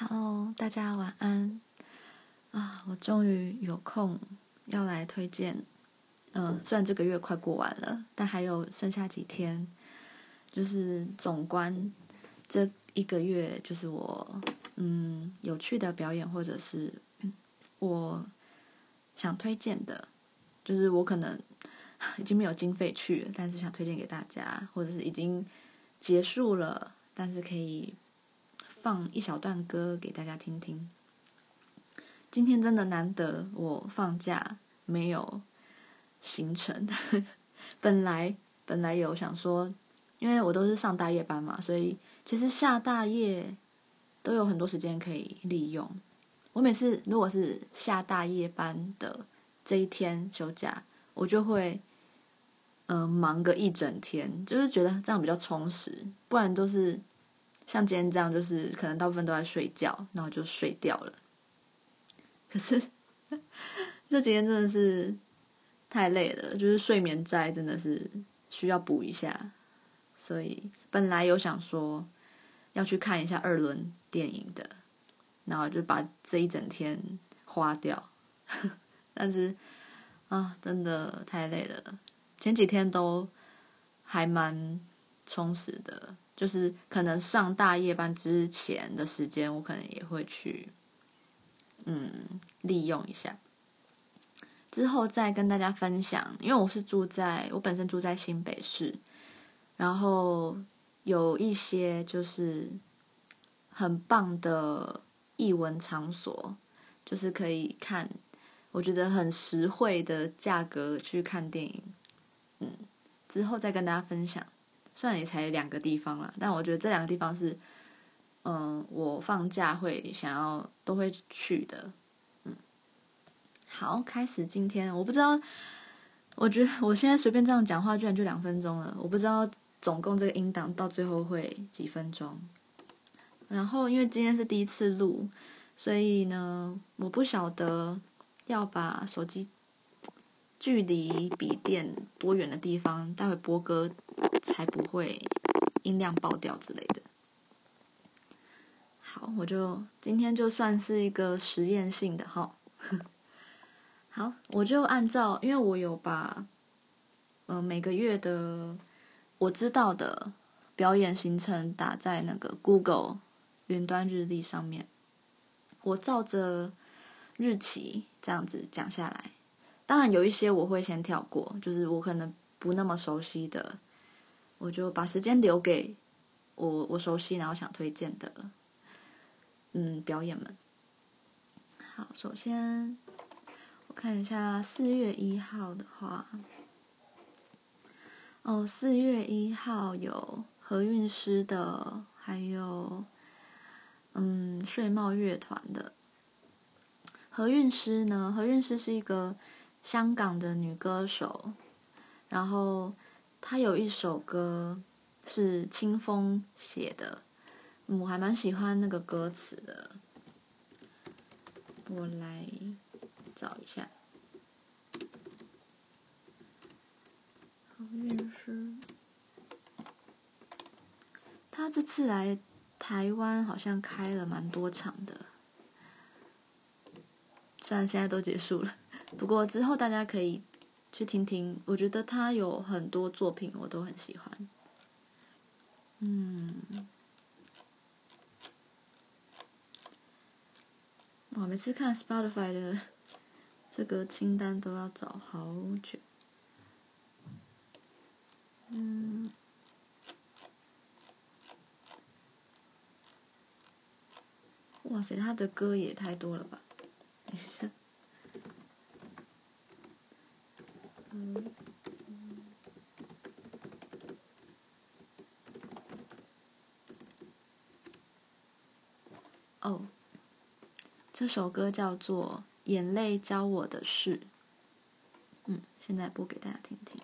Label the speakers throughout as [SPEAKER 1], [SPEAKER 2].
[SPEAKER 1] Hello，大家晚安啊！我终于有空要来推荐，嗯、呃，虽然这个月快过完了，但还有剩下几天，就是总观这一个月，就是我嗯有趣的表演，或者是我想推荐的，就是我可能已经没有经费去，但是想推荐给大家，或者是已经结束了，但是可以。放一小段歌给大家听听。今天真的难得，我放假没有行程。本来本来有想说，因为我都是上大夜班嘛，所以其实下大夜都有很多时间可以利用。我每次如果是下大夜班的这一天休假，我就会嗯、忙个一整天，就是觉得这样比较充实，不然都是。像今天这样，就是可能大部分都在睡觉，然后就睡掉了。可是 这几天真的是太累了，就是睡眠债真的是需要补一下。所以本来有想说要去看一下二轮电影的，然后就把这一整天花掉。但是啊，真的太累了。前几天都还蛮充实的。就是可能上大夜班之前的时间，我可能也会去，嗯，利用一下。之后再跟大家分享，因为我是住在我本身住在新北市，然后有一些就是很棒的译文场所，就是可以看，我觉得很实惠的价格去看电影。嗯，之后再跟大家分享。虽然也才两个地方啦，但我觉得这两个地方是，嗯，我放假会想要都会去的。嗯，好，开始今天，我不知道，我觉得我现在随便这样讲话，居然就两分钟了，我不知道总共这个音档到最后会几分钟。然后因为今天是第一次录，所以呢，我不晓得要把手机。距离笔电多远的地方，待会播歌才不会音量爆掉之类的。好，我就今天就算是一个实验性的哈。好，我就按照，因为我有把，嗯、呃，每个月的我知道的表演行程打在那个 Google 云端日历上面，我照着日期这样子讲下来。当然有一些我会先跳过，就是我可能不那么熟悉的，我就把时间留给我我熟悉然后想推荐的，嗯，表演们。好，首先我看一下四月一号的话，哦，四月一号有何韵诗的，还有嗯睡帽乐团的。何韵诗呢？何韵诗是一个。香港的女歌手，然后她有一首歌是清风写的，我还蛮喜欢那个歌词的。我来找一下。何韵诗，她这次来台湾好像开了蛮多场的，虽然现在都结束了。不过之后大家可以去听听，我觉得他有很多作品我都很喜欢。嗯，我每次看 Spotify 的 这个清单都要找好久。嗯，哇塞，他的歌也太多了吧？等一下。嗯，哦，这首歌叫做《眼泪教我的事》。嗯，现在播给大家听听。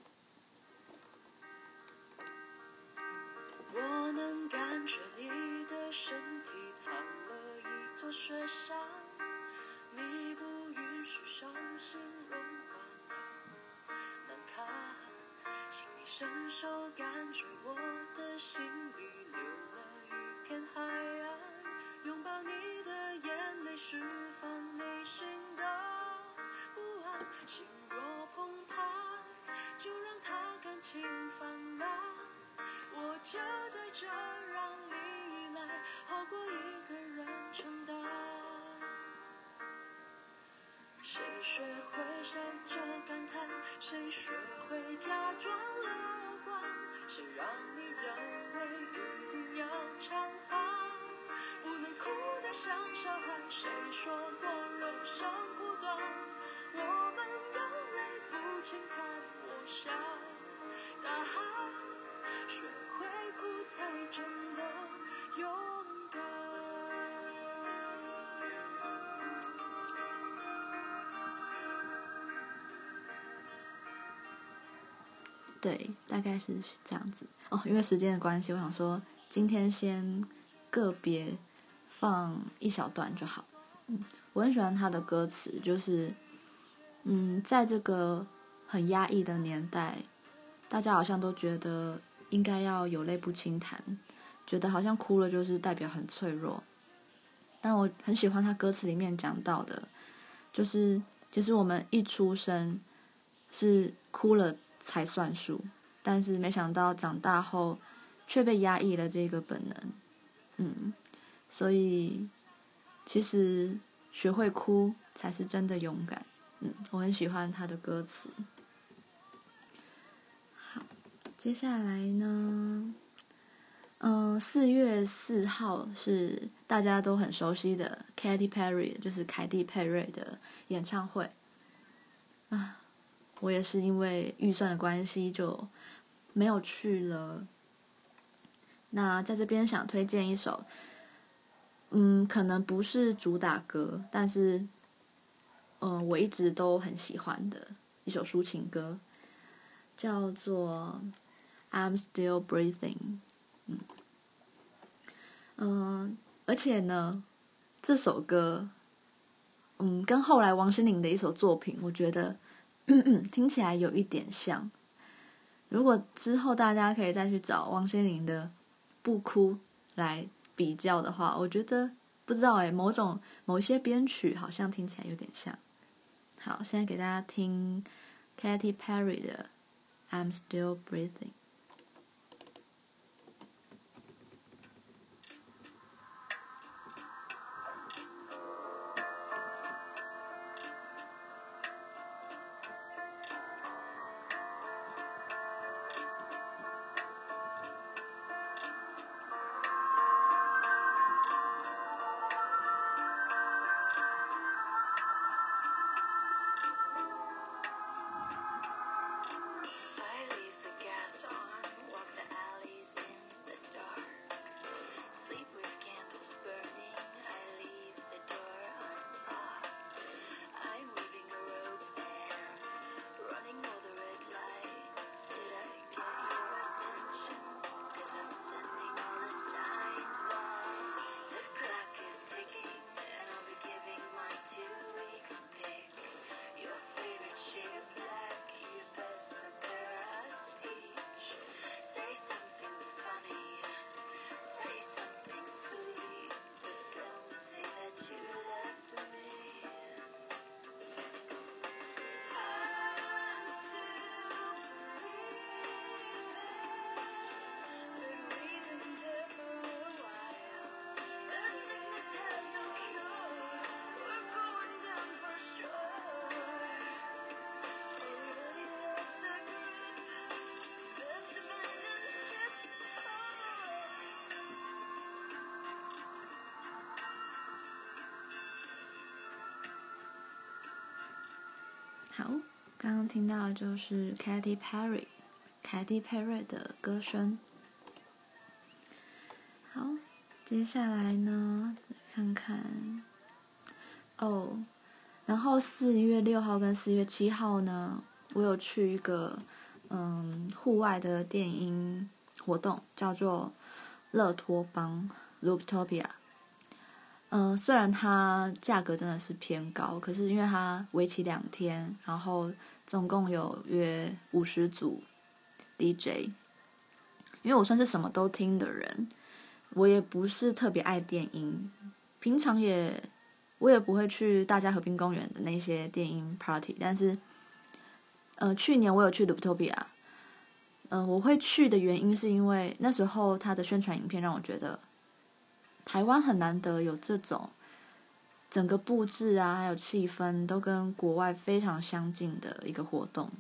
[SPEAKER 2] 我能感觉你的身体藏了一座雪山，你不允许伤心融请你伸手感觉我的心里留了一片海洋，拥抱你的眼泪释放内
[SPEAKER 3] 心的不安，心若澎湃，就让它感情泛滥。我就在这让你依赖，好过一个人承担。学会闪着感叹？谁学会假装乐观？谁让你认为一定要强悍？不能哭得像小孩。谁说过人生苦短？我们有泪不轻弹。我想，大海，学会哭才真的勇
[SPEAKER 1] 对，大概是这样子哦。因为时间的关系，我想说今天先个别放一小段就好。嗯，我很喜欢他的歌词，就是嗯，在这个很压抑的年代，大家好像都觉得应该要有泪不轻弹，觉得好像哭了就是代表很脆弱。但我很喜欢他歌词里面讲到的，就是其实我们一出生是哭了。才算数，但是没想到长大后却被压抑了这个本能，嗯，所以其实学会哭才是真的勇敢，嗯，我很喜欢他的歌词。好，接下来呢，嗯，四月四号是大家都很熟悉的 Katy Perry，就是凯蒂佩瑞的演唱会，啊。我也是因为预算的关系就没有去了。那在这边想推荐一首，嗯，可能不是主打歌，但是，嗯、我一直都很喜欢的一首抒情歌，叫做《I'm Still Breathing》。嗯，嗯、而且呢，这首歌，嗯，跟后来王心凌的一首作品，我觉得。嗯嗯，听起来有一点像。如果之后大家可以再去找王心凌的《不哭》来比较的话，我觉得不知道哎，某种某些编曲好像听起来有点像。好，现在给大家听 Katy Perry 的《I'm Still Breathing》。好，刚刚听到的就是 Katy Perry，凯蒂佩瑞的歌声。好，接下来呢，看看哦，然后四月六号跟四月七号呢，我有去一个嗯户外的电音活动，叫做乐托邦 （Looptopia）。嗯，虽然它价格真的是偏高，可是因为它为期两天，然后总共有约五十组 DJ。因为我算是什么都听的人，我也不是特别爱电音，平常也我也不会去大家和平公园的那些电音 party，但是，呃，去年我有去 Looptopia，嗯、呃，我会去的原因是因为那时候他的宣传影片让我觉得，台湾很难得有这种整个布置啊，还有气氛都跟国外非常相近的一个活动。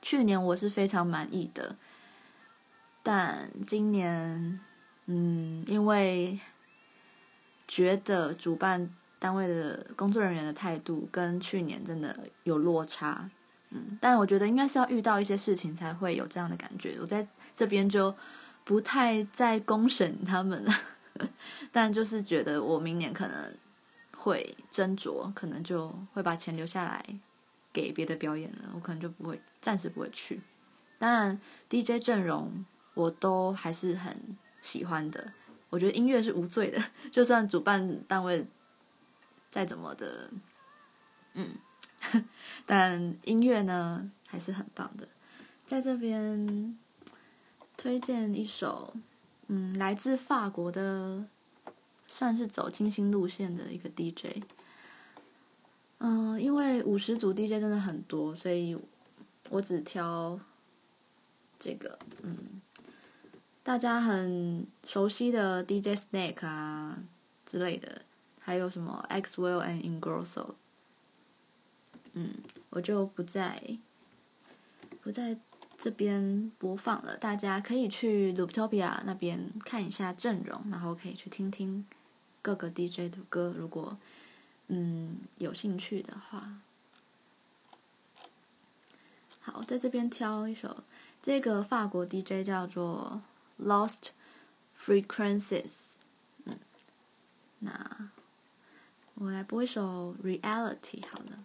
[SPEAKER 1] 去年我是非常满意的，但今年，嗯，因为觉得主办。单位的工作人员的态度跟去年真的有落差，嗯，但我觉得应该是要遇到一些事情才会有这样的感觉。我在这边就不太再公审他们了，但就是觉得我明年可能会斟酌，可能就会把钱留下来给别的表演了。我可能就不会，暂时不会去。当然，DJ 阵容我都还是很喜欢的。我觉得音乐是无罪的，就算主办单位。再怎么的，嗯，但音乐呢还是很棒的。在这边推荐一首，嗯，来自法国的，算是走清新路线的一个 DJ。嗯，因为五十组 DJ 真的很多，所以我只挑这个，嗯，大家很熟悉的 DJ Snake 啊之类的。还有什么 Xwell and Ingrosso，嗯，我就不再不再这边播放了。大家可以去 Looptopia 那边看一下阵容，然后可以去听听各个 DJ 的歌，如果嗯有兴趣的话。好，在这边挑一首，这个法国 DJ 叫做 Lost Frequencies，嗯，那。我来播一首《Reality》好了。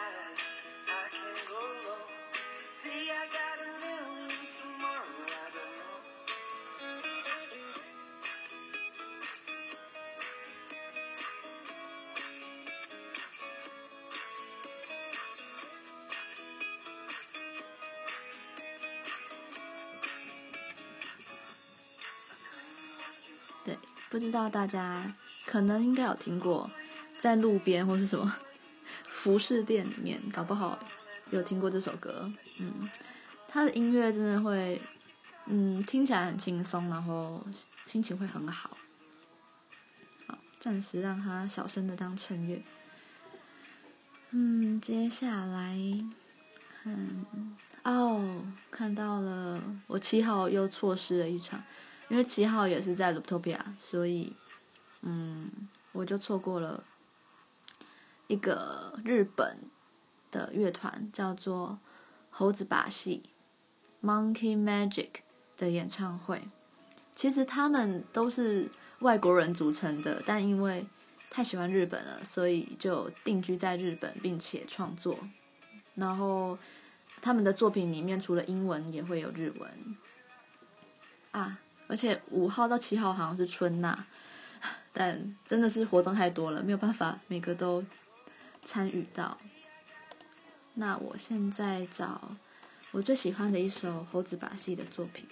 [SPEAKER 1] 不知道大家可能应该有听过，在路边或是什么服饰店里面，搞不好有听过这首歌。嗯，他的音乐真的会，嗯，听起来很轻松，然后心情会很好。好，暂时让他小声的当衬乐。嗯，接下来，嗯，哦，看到了，我七号又错失了一场。因为七号也是在 Luptopia，所以，嗯，我就错过了一个日本的乐团叫做猴子把戏 （Monkey Magic） 的演唱会。其实他们都是外国人组成的，但因为太喜欢日本了，所以就定居在日本，并且创作。然后他们的作品里面除了英文，也会有日文啊。而且五号到七号好像是春娜，但真的是活动太多了，没有办法每个都参与到。那我现在找我最喜欢的一首猴子把戏的作品。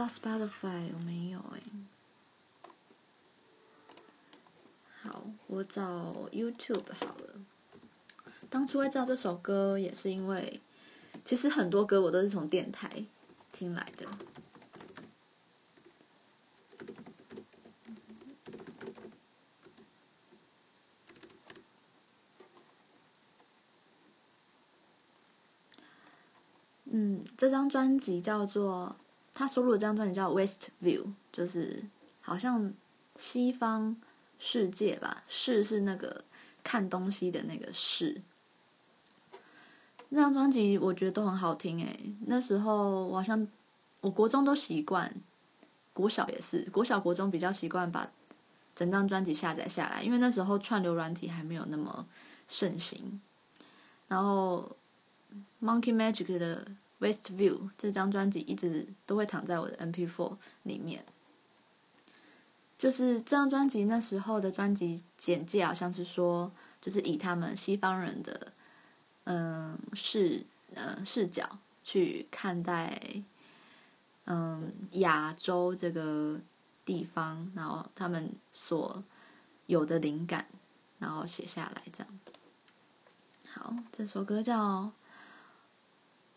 [SPEAKER 1] 知道 Spotify 有没有哎、好，我找 YouTube 好了。当初会知道这首歌，也是因为其实很多歌我都是从电台听来的。嗯，这张专辑叫做他收录的这张专辑叫《West View》，就是好像西方世界吧，视是那个看东西的那个视。那张专辑我觉得都很好听诶，那时候我好像我国中都习惯，国小也是，国小国中比较习惯把整张专辑下载下来，因为那时候串流软体还没有那么盛行。然后 Monkey Magic 的 West View 这张专辑一直都会躺在我的 MP4 里面。就是这张专辑那时候的专辑简介好像是说，就是以他们西方人的。嗯，视嗯视角去看待嗯亚洲这个地方，然后他们所有的灵感，然后写下来这样。好，这首歌叫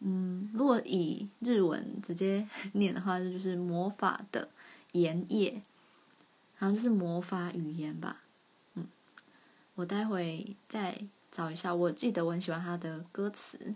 [SPEAKER 1] 嗯，如果以日文直接念的话，这就是魔法的言叶，好像就是魔法语言吧。嗯，我待会再。找一下，我记得我很喜欢他的歌词。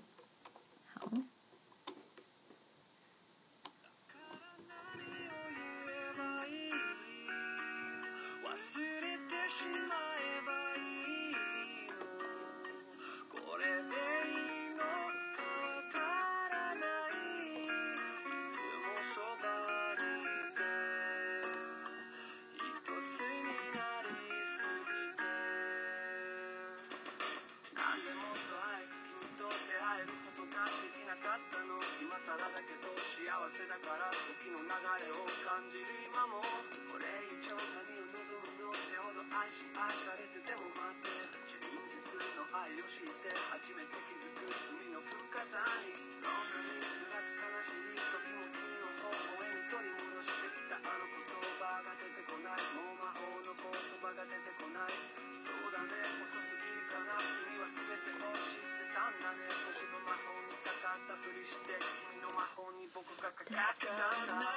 [SPEAKER 1] だ
[SPEAKER 2] けど幸せだから時の流れを感じる今もこれ以上何を望むのってほど愛し愛されてでも待って真実の愛を知って初めて気づく罪の深さにどんなに辛く悲しい時も君の方へに取り戻してきた。あの言葉が出てこないもう魔法の言葉が出てこないそうだね遅すぎるかな君は全てを知ってた。んだね僕の魔法戦ったふりして君の魔法に僕がかかったんだ。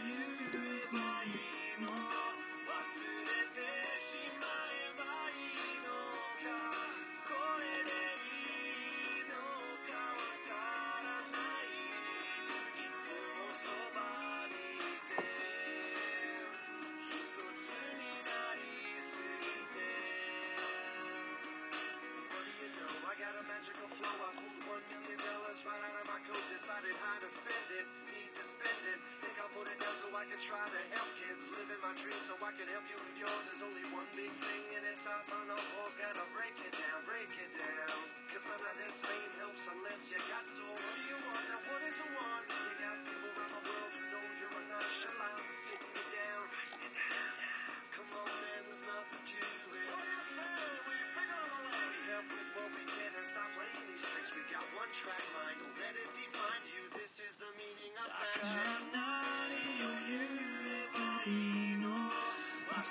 [SPEAKER 2] 言えばいいの。忘れてしまえばいい so I can try to help kids live in my dreams. so I can help you with yours. There's only one big thing and this house on all walls. Gotta break it down, break it down. Cause none of this fame helps unless you got soul. What do you want? Now what is a one?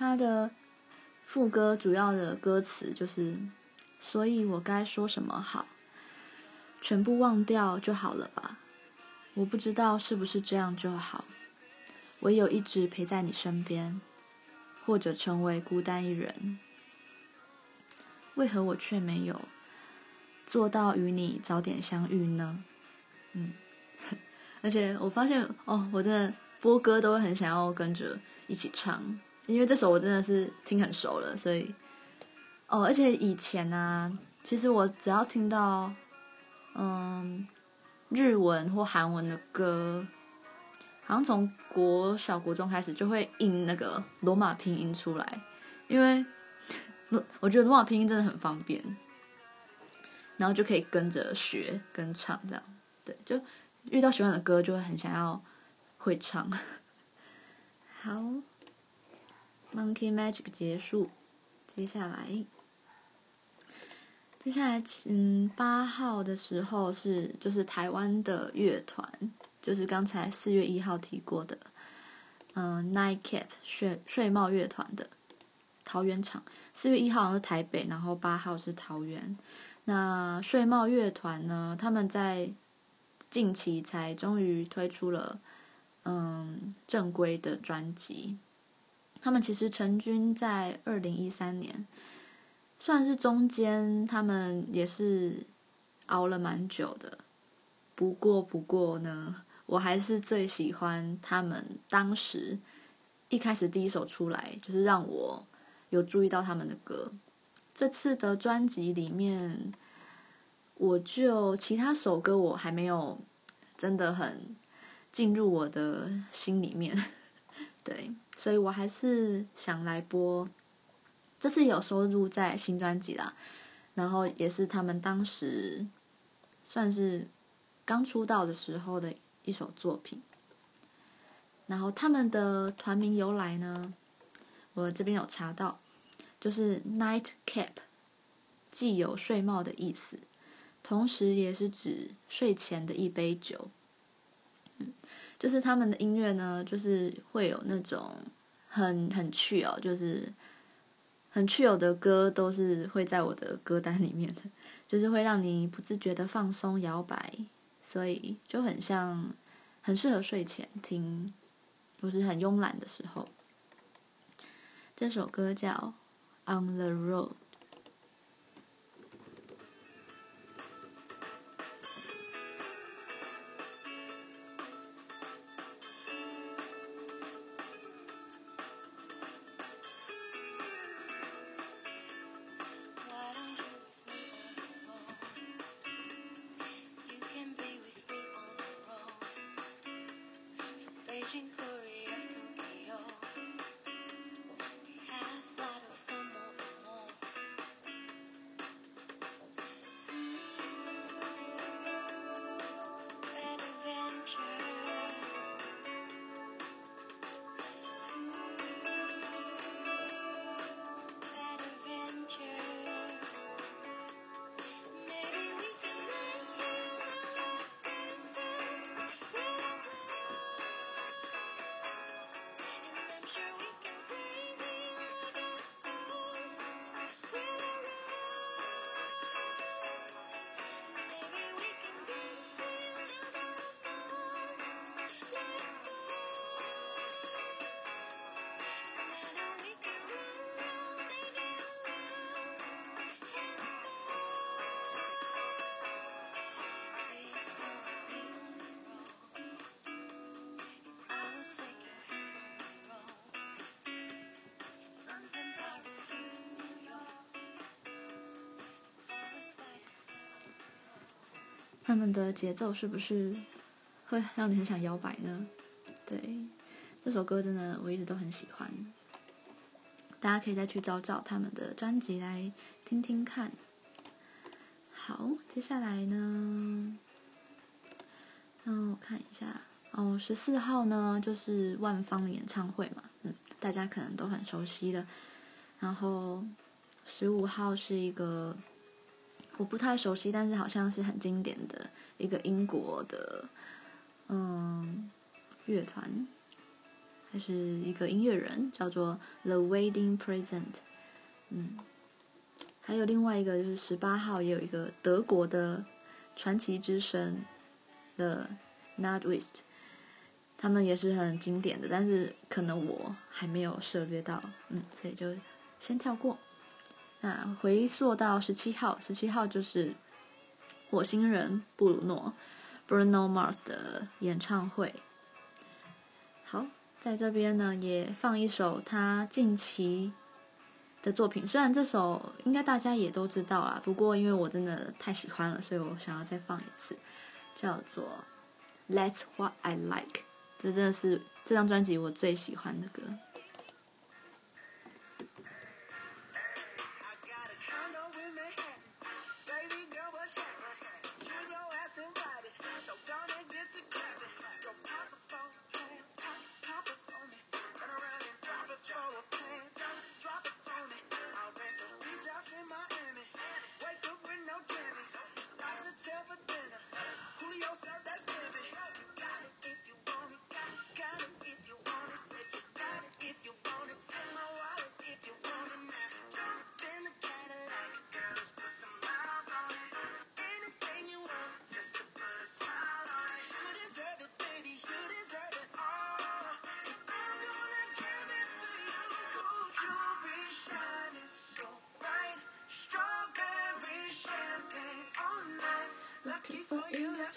[SPEAKER 1] 好，他的副歌主要的歌词就是，所以我该说什么好？全部忘掉就好了吧？我不知道是不是这样就好。唯有一直陪在你身边，或者成为孤单一人。为何我却没有做到与你早点相遇呢？嗯，而且我发现哦，我真的播歌都会很想要跟着一起唱。因为这首我真的是听很熟了，所以哦，而且以前呢、啊，其实我只要听到嗯日文或韩文的歌，好像从国小国中开始就会印那个罗马拼音出来，因为我觉得罗马拼音真的很方便，然后就可以跟着学跟唱这样，对，就遇到喜欢的歌就会很想要会唱，好。Monkey Magic 结束，接下来接下来，嗯，八号的时候是就是台湾的乐团，就是刚才四月一号提过的，嗯，Nightcap 睡睡帽乐团的桃园场。四月一号是台北，然后八号是桃园。那睡帽乐团呢，他们在近期才终于推出了嗯正规的专辑。他们其实成军在二零一三年。算是中间，他们也是熬了蛮久的。不过，不过呢，我还是最喜欢他们当时一开始第一首出来，就是让我有注意到他们的歌。这次的专辑里面，我就其他首歌我还没有真的很进入我的心里面，对，所以我还是想来播。这次有收录在新专辑啦，然后也是他们当时算是刚出道的时候的一首作品。然后他们的团名由来呢，我这边有查到，就是 Nightcap，既有睡帽的意思，同时也是指睡前的一杯酒。嗯，就是他们的音乐呢，就是会有那种很很 chill，就是。很 chill 的歌都是会在我的歌单里面的，就是会让你不自觉的放松摇摆，所以就很像，很适合睡前听，不是很慵懒的时候。这首歌叫《On the Road》。他们的节奏是不是会让你很想摇摆呢？对，这首歌真的我一直都很喜欢，大家可以再去找找他们的专辑来听听看。好，接下来呢，嗯，我看一下哦，十四号呢就是万芳的演唱会嘛，嗯，大家可能都很熟悉的。然后十五号是一个。我不太熟悉，但是好像是很经典的一个英国的，嗯，乐团，还是一个音乐人，叫做 The Wedding Present，嗯，还有另外一个就是十八号也有一个德国的传奇之声的 Nightwish，他们也是很经典的，但是可能我还没有涉猎到，嗯，所以就先跳过。那回溯到十七号，十七号就是火星人布鲁诺 （Bruno Mars） 的演唱会。好，在这边呢也放一首他近期的作品，虽然这首应该大家也都知道啦，不过因为我真的太喜欢了，所以我想要再放一次，叫做《That's What I Like》。这真的是这张专辑我最喜欢的歌。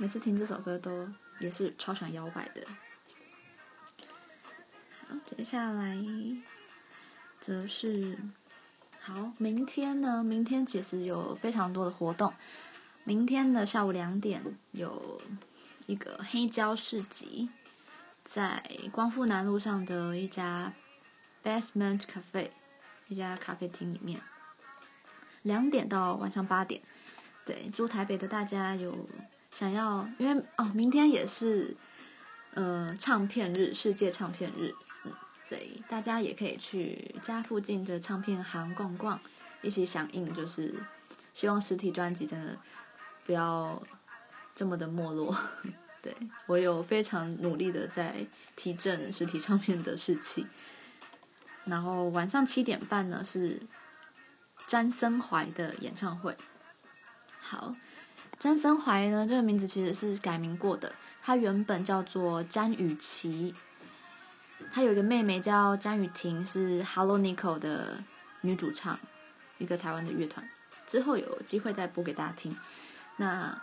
[SPEAKER 1] 每次听这首歌都也是超想摇摆的。好，接下来则是好，明天呢？明天其实有非常多的活动。明天的下午两点有一个黑胶市集，在光复南路上的一家 Basement Cafe，一家咖啡厅里面，两点到晚上八点。对，住台北的大家有想要，因为哦，明天也是，呃，唱片日，世界唱片日，嗯，所以大家也可以去家附近的唱片行逛逛，一起响应，就是希望实体专辑真的不要这么的没落。对，我有非常努力的在提振实体唱片的士气。然后晚上七点半呢是詹森怀的演唱会。好。詹森怀呢，这个名字其实是改名过的。他原本叫做詹雨琪，他有一个妹妹叫詹雨婷，是 Hello Nico 的女主唱，一个台湾的乐团。之后有机会再播给大家听。那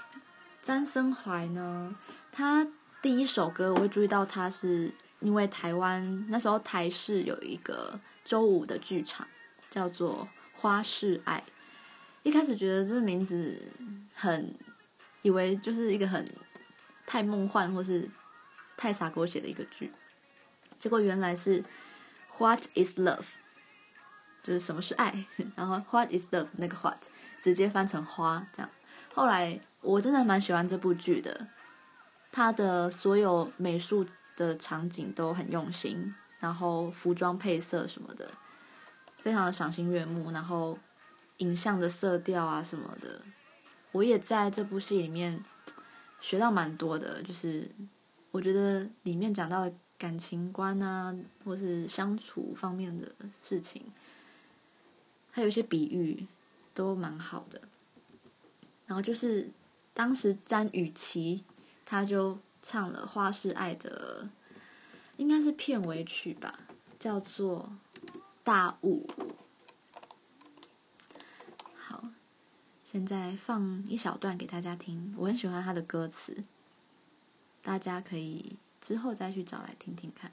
[SPEAKER 1] 詹森怀呢，他第一首歌我会注意到他，是因为台湾那时候台视有一个周五的剧场，叫做《花式爱》。一开始觉得这个名字很。以为就是一个很太梦幻或是太傻狗血的一个剧，结果原来是 What is love，就是什么是爱，然后 What is love 那个 What 直接翻成花这样。后来我真的蛮喜欢这部剧的，它的所有美术的场景都很用心，然后服装配色什么的非常的赏心悦目，然后影像的色调啊什么的。我也在这部戏里面学到蛮多的，就是我觉得里面讲到感情观啊，或是相处方面的事情，还有一些比喻都蛮好的。然后就是当时詹雨琪他就唱了《花式爱》的，应该是片尾曲吧，叫做《大雾》。现在放一小段给大家听，我很喜欢他的歌词，大家可以之后再去找来听听看。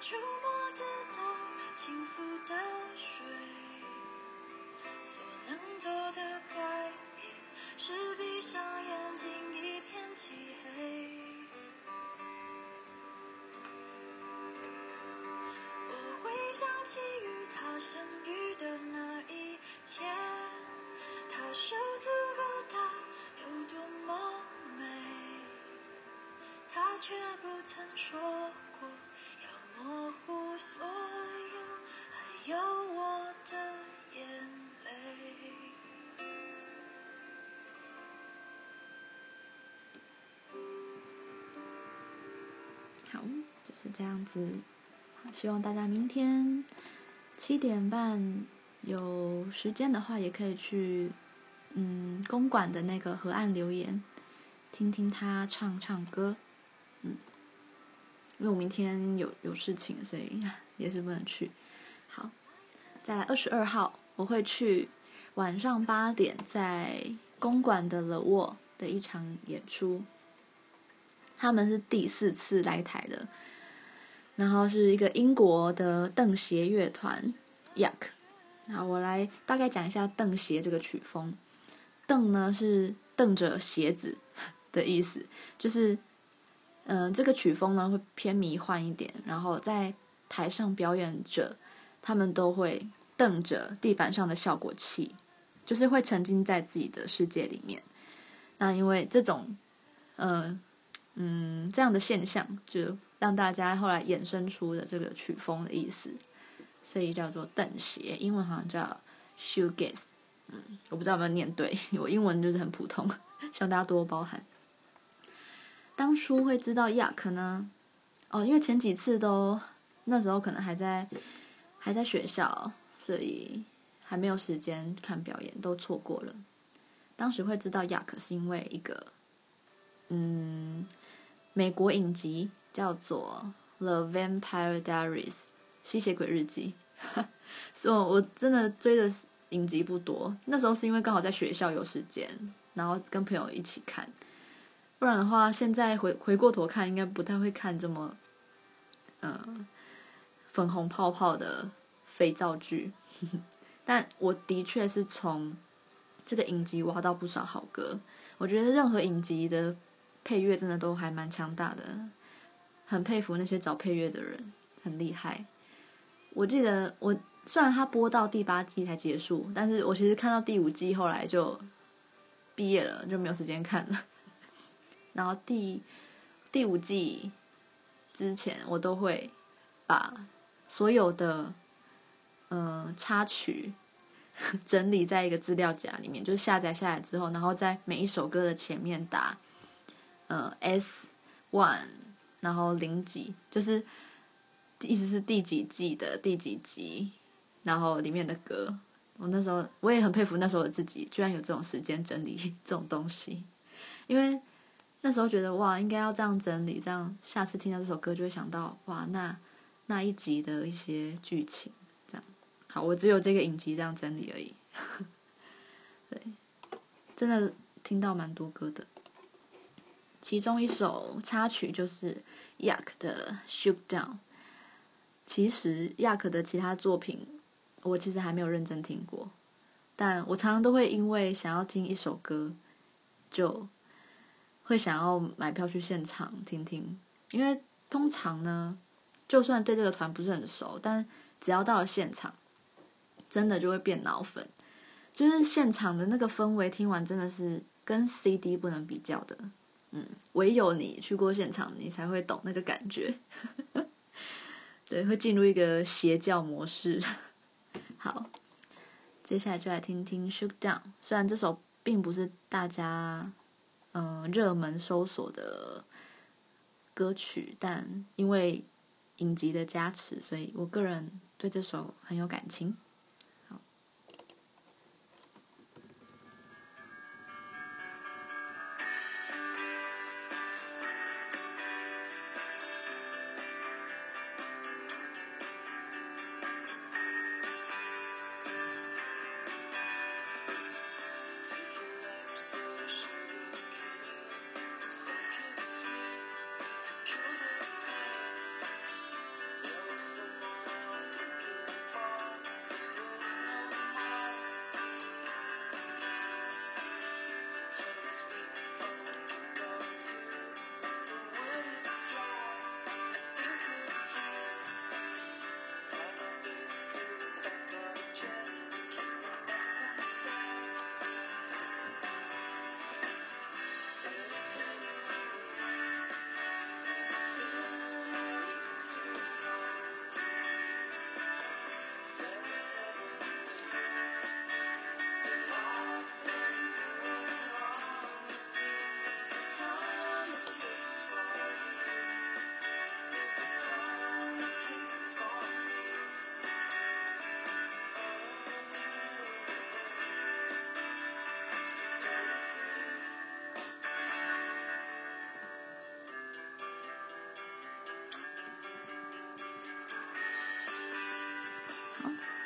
[SPEAKER 2] 触摸得到轻浮的水，所能做的改变是闭上眼睛一片漆黑。我会想起与他相遇的那一天，他手足够大，有多么美，他。却不曾说过有我的眼泪。
[SPEAKER 1] 好，就是这样子。希望大家明天七点半有时间的话，也可以去嗯公馆的那个河岸留言。听听他唱唱歌。嗯，因为我明天有有事情，所以也是不能去。好，在二十二号，我会去晚上八点在公馆的 The Wall 的一场演出。他们是第四次来台的，然后是一个英国的邓鞋乐团 Yuck。好，我来大概讲一下邓鞋这个曲风。邓呢是瞪着鞋子的意思，就是，嗯、这个曲风呢会偏迷幻一点，然后在台上表演者，他们都会瞪着地板上的效果器，就是会沉浸在自己的世界里面。那因为这种，嗯、嗯，这样的现象，就让大家后来衍生出的这个曲风的意思，所以叫做瞪鞋，英文好像叫 shoegaze。嗯，我不知道有没有念对，我英文就是很普通，希望大家多多包涵。当初会知道 Yuck 呢？哦，因为前几次都那时候可能还在还在学校，所以还没有时间看表演，都错过了。当时会知道 Yuck 是因为一个嗯美国影集叫做《The Vampire Diaries》吸血鬼日记，所以我真的追的。影集不多，那时候是因为刚好在学校有时间，然后跟朋友一起看。不然的话，现在回回过头看，应该不太会看这么，呃，粉红泡泡的肥皂剧。但我的确是从这个影集挖到不少好歌。我觉得任何影集的配乐真的都还蛮强大的，很佩服那些找配乐的人，很厉害。我记得我。虽然他播到第八季才结束，但是我其实看到第五季后来就毕业了，就没有时间看了。然后第第五季之前，我都会把所有的、呃、插曲 整理在一个资料夹里面，就是下载下来之后，然后在每一首歌的前面打呃 S one，然后零几，就是意思是第几季的第几集。然后里面的歌，我那时候我也很佩服那时候的自己，居然有这种时间整理 这种东西。因为那时候觉得哇，应该要这样整理，这样下次听到这首歌就会想到哇，那那一集的一些剧情。好，我只有这个影集这样整理而已。对，真的听到蛮多歌的，其中一首插曲就是 Yak 的《Shoot Down》。其实 Yuck 的其他作品。我其实还没有认真听过，但我常常都会因为想要听一首歌，就会想要买票去现场听听。因为通常呢，就算对这个团不是很熟，但只要到了现场，真的就会变脑粉。就是现场的那个氛围，听完真的是跟 CD 不能比较的。嗯，唯有你去过现场，你才会懂那个感觉。对，会进入一个邪教模式。好，接下来就来听听《Shook Down》。虽然这首并不是大家嗯热门搜索的歌曲，但因为影集的加持，所以我个人对这首很有感情。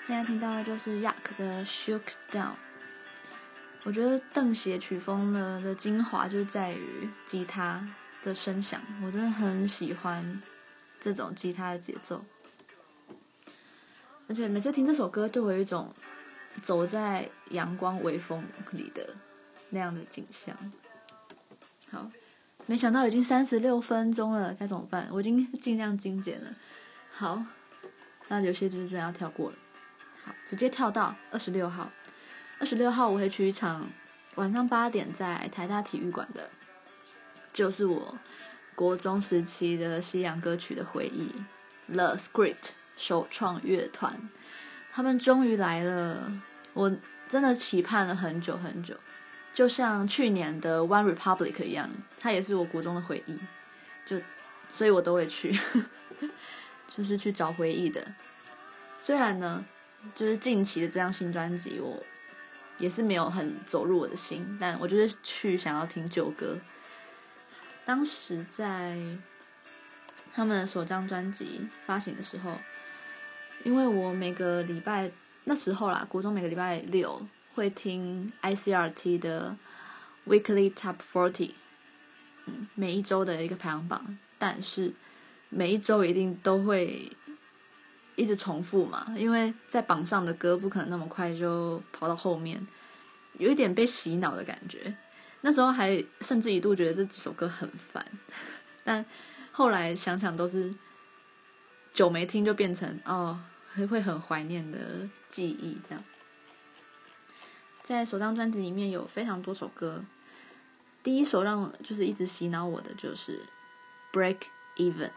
[SPEAKER 1] 现在听到的就是 Yak 的 Shook Down。我觉得邓协曲风呢的精华就在于吉他的声响，我真的很喜欢这种吉他的节奏，而且每次听这首歌都有一种走在阳光微风里的那样的景象。好，没想到已经三十六分钟了，该怎么办？我已经尽量精简了。好，那有些就是真的要跳过了。直接跳到二十六号。二十六号我会去一场晚上八点在台大体育馆的，就是我国中时期的西洋歌曲的回忆。The Script 首创乐团，他们终于来了，我真的期盼了很久很久，就像去年的 One Republic 一样，它也是我国中的回忆，就所以我都会去，就是去找回忆的。虽然呢，就是近期的这张新专辑我。也是没有很走入我的心，但我就是去想要听旧歌。当时在他们首张专辑发行的时候，因为我每个礼拜那时候啦，国中每个礼拜六会听 ICRT 的 Weekly Top Forty，嗯，每一周的一个排行榜，但是每一周一定都会。一直重复嘛，因为在榜上的歌不可能那么快就跑到后面，有一点被洗脑的感觉。那时候还甚至一度觉得这几首歌很烦，但后来想想都是久没听就变成哦，会很怀念的记忆。这样，在首张专辑里面有非常多首歌，第一首让就是一直洗脑我的就是《Break Even》。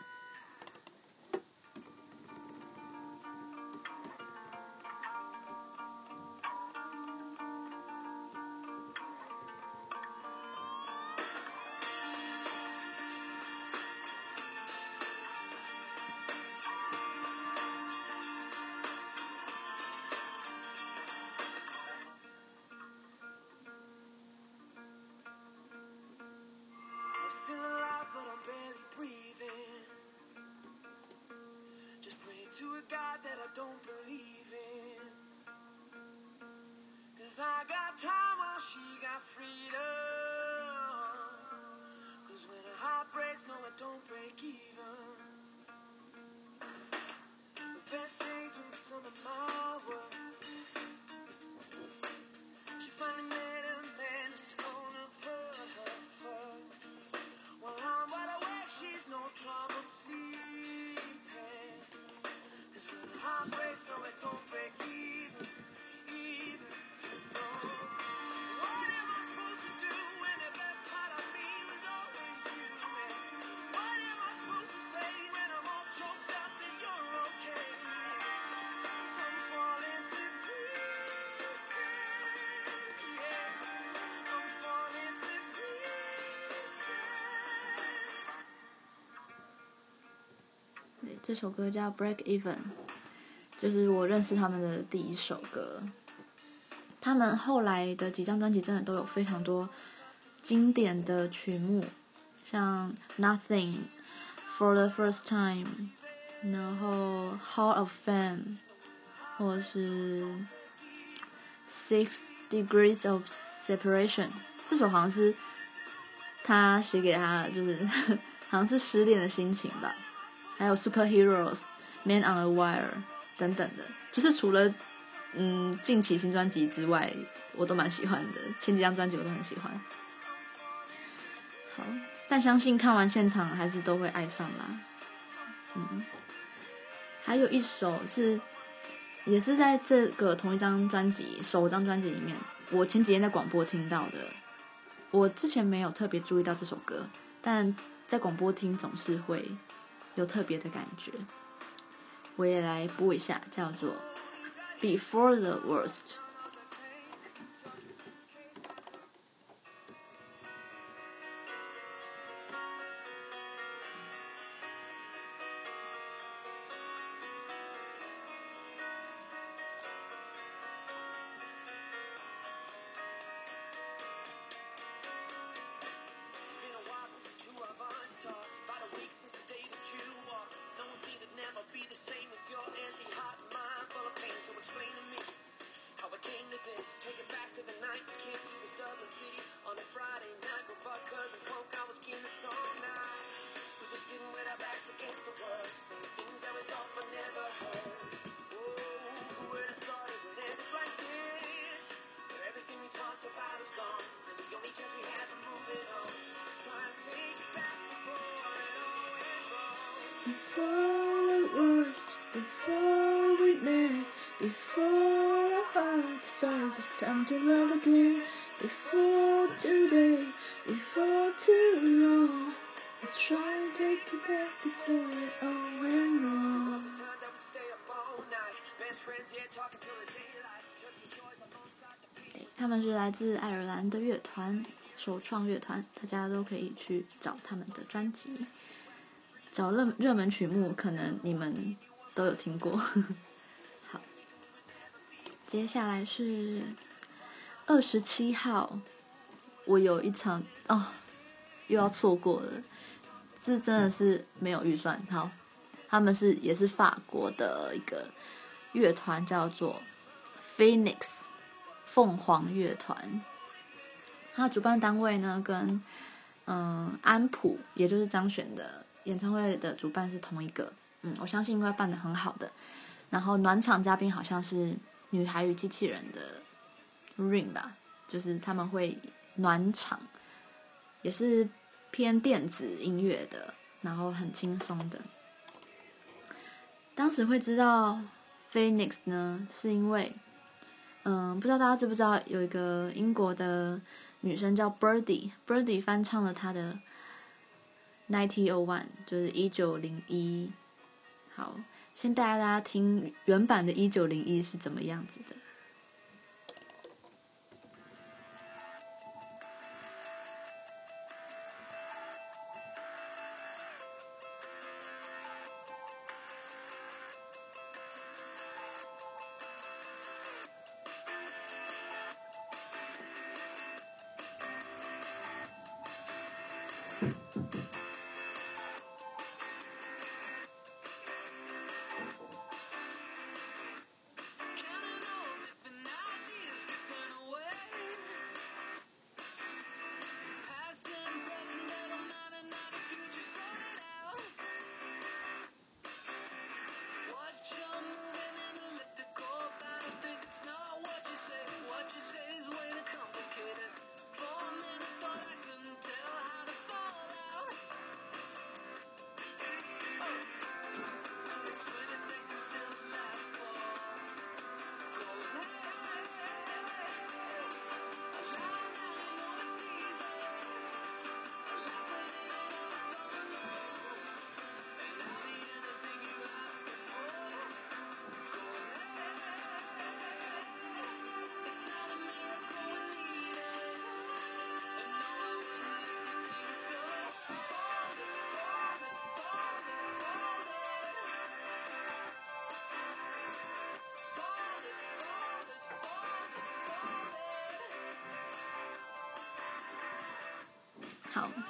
[SPEAKER 1] 这首歌叫《Break Even》，就是我认识他们的第一首歌。他们后来的几张专辑真的都有非常多经典的曲目，像《Nothing》、《For the First Time》，然后《Hall of Fame》，或者是《Six Degrees of Separation》。这首好像是他写给他，就是 好像是失恋的心情吧。还有 Superheroes、Man on a Wire 等等的，就是除了嗯近期新专辑之外，我都蛮喜欢的。前几张专辑我都很喜欢。好，但相信看完现场还是都会爱上啦。嗯，还有一首是，也是在这个同一张专辑首张专辑里面，我前几天在广播听到的。我之前没有特别注意到这首歌，但在广播听总是会。有特别的感觉，我也来播一下，叫做《Before the Worst》。他们是来自爱尔兰的乐团，首创乐团，大家都可以去找他们的专辑，找热热门曲目，可能你们都有听过。好，接下来是二十七号，我有一场哦，又要错过了，这真的是没有预算。好，他们是也是法国的一个乐团，叫做 Phoenix。凤凰乐团，它主办单位呢跟嗯、安普，也就是张悬的演唱会的主办是同一个，嗯，我相信应该办的很好的。然后暖场嘉宾好像是女孩与机器人的 Ring 吧，就是他们会暖场，也是偏电子音乐的，然后很轻松的。当时会知道 Phoenix 呢，是因为。嗯，不知道大家知不知道，有一个英国的女生叫 Birdy，Birdy 翻唱了她的《Ninety O One》，就是一九零一。好，先带大家听原版的《一九零一》是怎么样子的。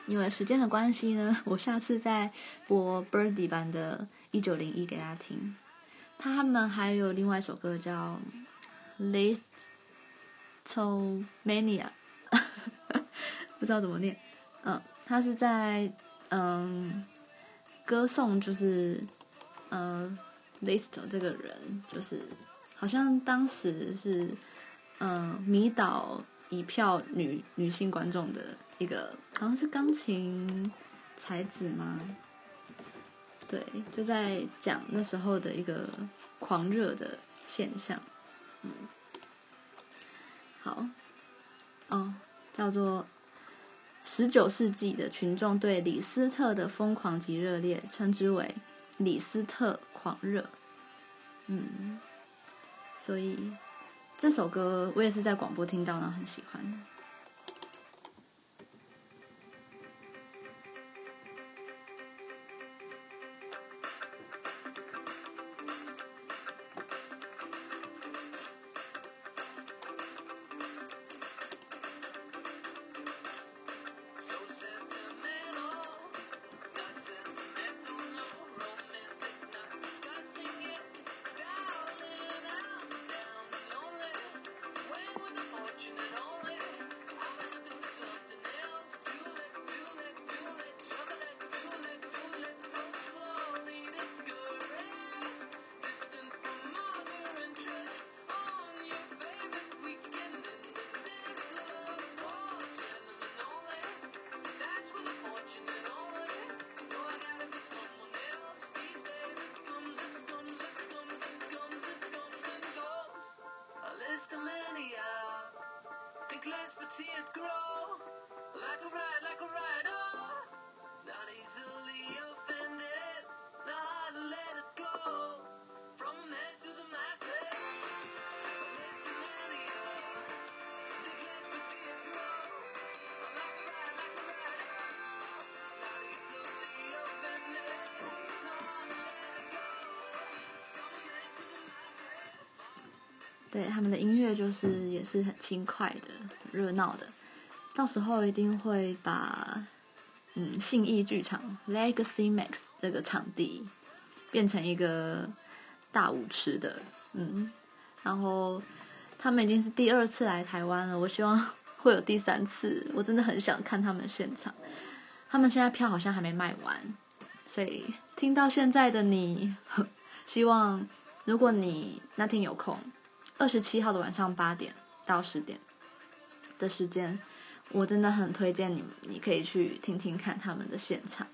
[SPEAKER 1] 因为时间的关系呢，我下次再播 Birdy 版的《1901》给大家听。他们还有另外一首歌叫《Listomania 》，不知道怎么念。嗯，他是在嗯歌颂，就是嗯 List 这个人，就是好像当时是嗯迷倒一票女女性观众的。一个好像是钢琴才子吗？对，就在讲那时候的一个狂热的现象。嗯，好，哦，叫做十九世纪的群众对李斯特的疯狂及热烈，称之为李斯特狂热。嗯，所以这首歌我也是在广播听到，然后很喜
[SPEAKER 2] 欢。But see it grow.
[SPEAKER 1] 对，他们的音乐就是也是很轻快的、热闹的。到时候一定会把嗯信义剧场 Legacy Max 这个场地变成一个大舞池的，嗯，然后他们已经是第二次来台湾了，我希望会有第三次，我真的很想看他们现场。他们现在票好像还没卖完，所以听到现在的你，希望如果你那天有空，二十七号的晚上八点到十点的时间。我真的很推荐你，你可以去听听看他们的现场，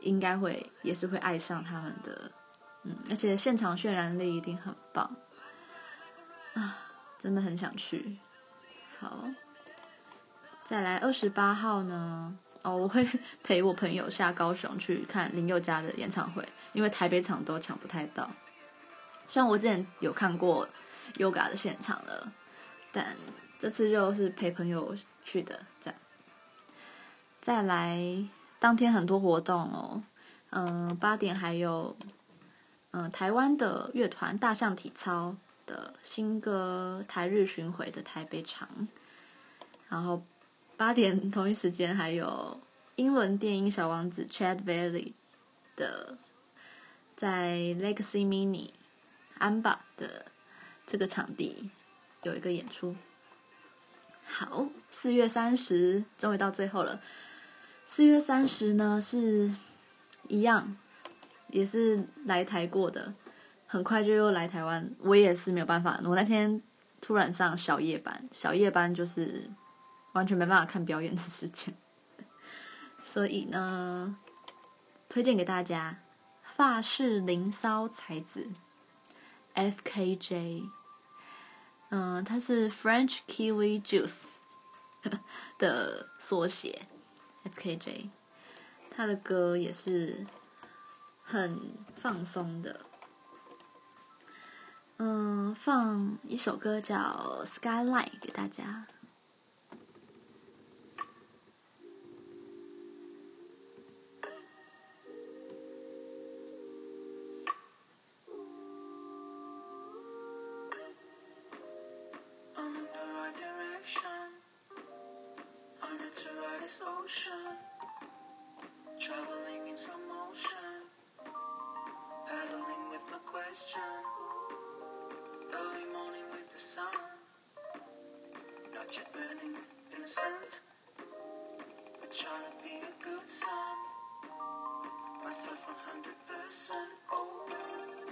[SPEAKER 1] 应该会也是会爱上他们的，嗯，而且现场渲染力一定很棒，啊，真的很想去。好，再来二十八号呢？哦，我会 陪我朋友下高雄去看林宥嘉的演唱会，因为台北场都抢不太到。虽然我之前有看过 Yoga 的现场了，但这次就是陪朋友。去的，再再来，当天很多活动哦，嗯、呃，八点还有，嗯、台湾的乐团大象体操的新歌台日巡回的台北场，然后八点 同一时间还有英伦电音小王子 Chad Valley 的在 Legacy Mini 安巴的这个场地有一个演出。好，四月三十终于到最后了。四月三十呢，是一样，也是来台过的，很快就又来台湾。我也是没有办法，我那天突然上小夜班，小夜班就是完全没办法看表演的时间，所以呢，推荐给大家发式灵骚才子 FKJ。嗯，它是 French Kiwi Juice 的缩写，FKJ。他的歌也是很放松的。嗯，放一首歌叫《Skyline》给大家。your
[SPEAKER 2] burning innocent. We try to be a good son. Myself 100%. Oh.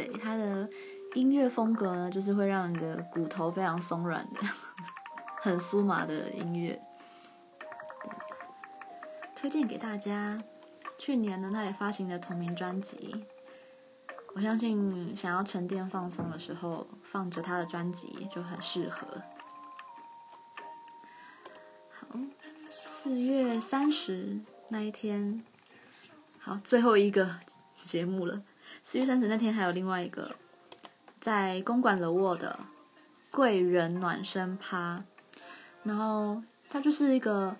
[SPEAKER 1] 对，他的音乐风格呢，就是会让你的骨头非常松软的，很酥麻的音乐。推荐给大家，去年呢，他也发行了同名专辑。我相信想要沉淀放松的时候，放着他的专辑就很适合。好，四月三十那一天，好，最后一个节目了。四月三十那天还有另外一个，在公馆 The Wall 的贵人暖身趴，然后它就是一个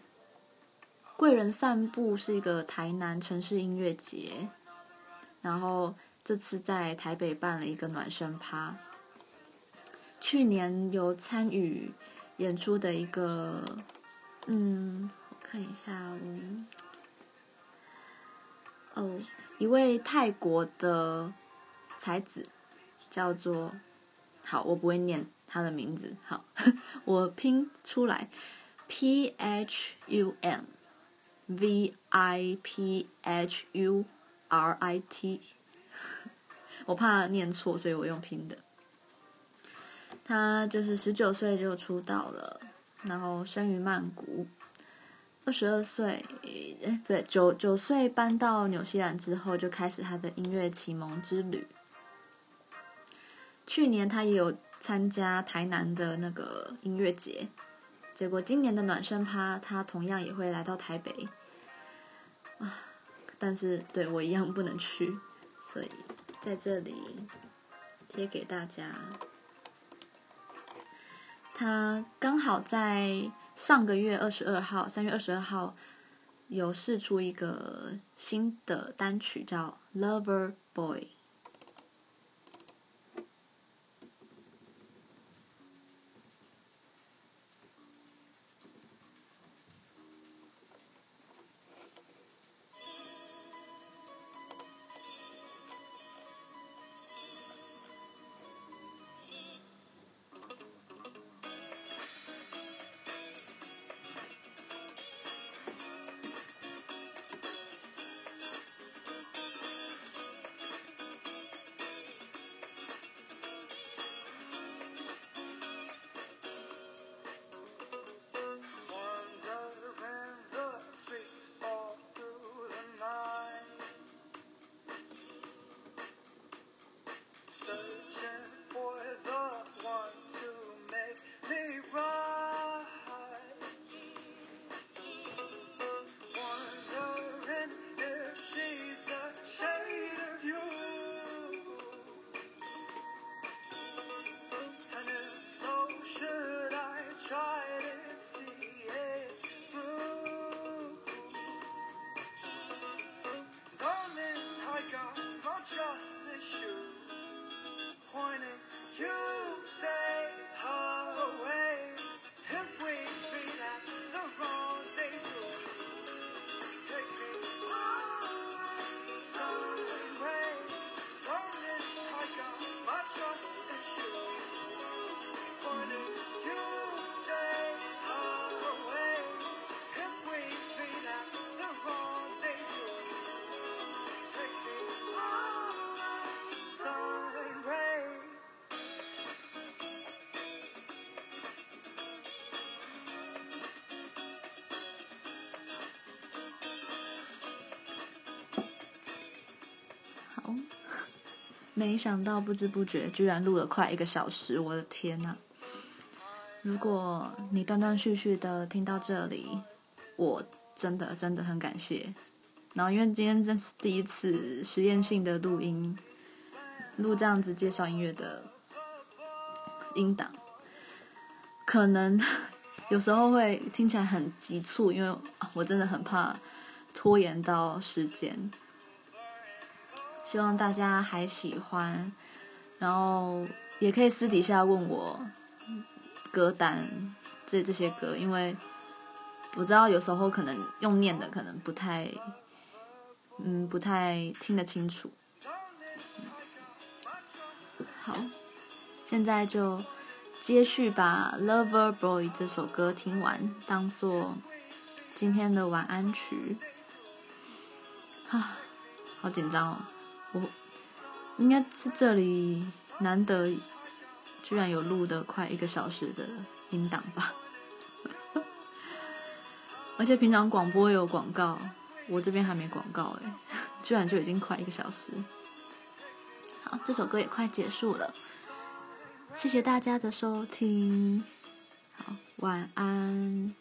[SPEAKER 1] 贵人散步是一个台南城市音乐节，然后这次在台北办了一个暖身趴。去年有参与演出的一个，嗯，我看一下哦，哦，一位泰国的才子叫做，好，我不会念他的名字，好，我拼出来，P H U M V I P H U R I T，我怕念错，所以我用拼的。他就是十九岁就出道了，然后生于曼谷，二十二岁，对，九九岁搬到纽西兰之后，就开始他的音乐启蒙之旅。去年他也有参加台南的那个音乐节，结果今年的暖身趴，他同样也会来到台北。啊，但是对我一样不能去，所以在这里贴给大家。他刚好在上个月二十二号，三月二十二号，有试出一个新的单曲，叫《Lover Boy》。没想到不知不觉居然录了快一个小时，我的天呐！如果你断断续续的听到这里，我真的真的很感谢。然后因为今天真是第一次实验性的录音，录这样子介绍音乐的音档，可能有时候会听起来很急促，因为我真的很怕拖延到时间。希望大家还喜欢，然后也可以私底下问我歌单这这些歌，因为我知道有时候可能用念的可能不太，嗯，不太听得清楚。好，现在就接续把《Lover Boy》这首歌听完，当做今天的晚安曲。啊，好紧张哦。我应该是这里难得，居然有录的快一个小时的音档吧，而且平常广播有广告，我这边还没广告哎，居然就已经快一个小时。好，这首歌也快结束了，谢谢大家的收听，好，晚安。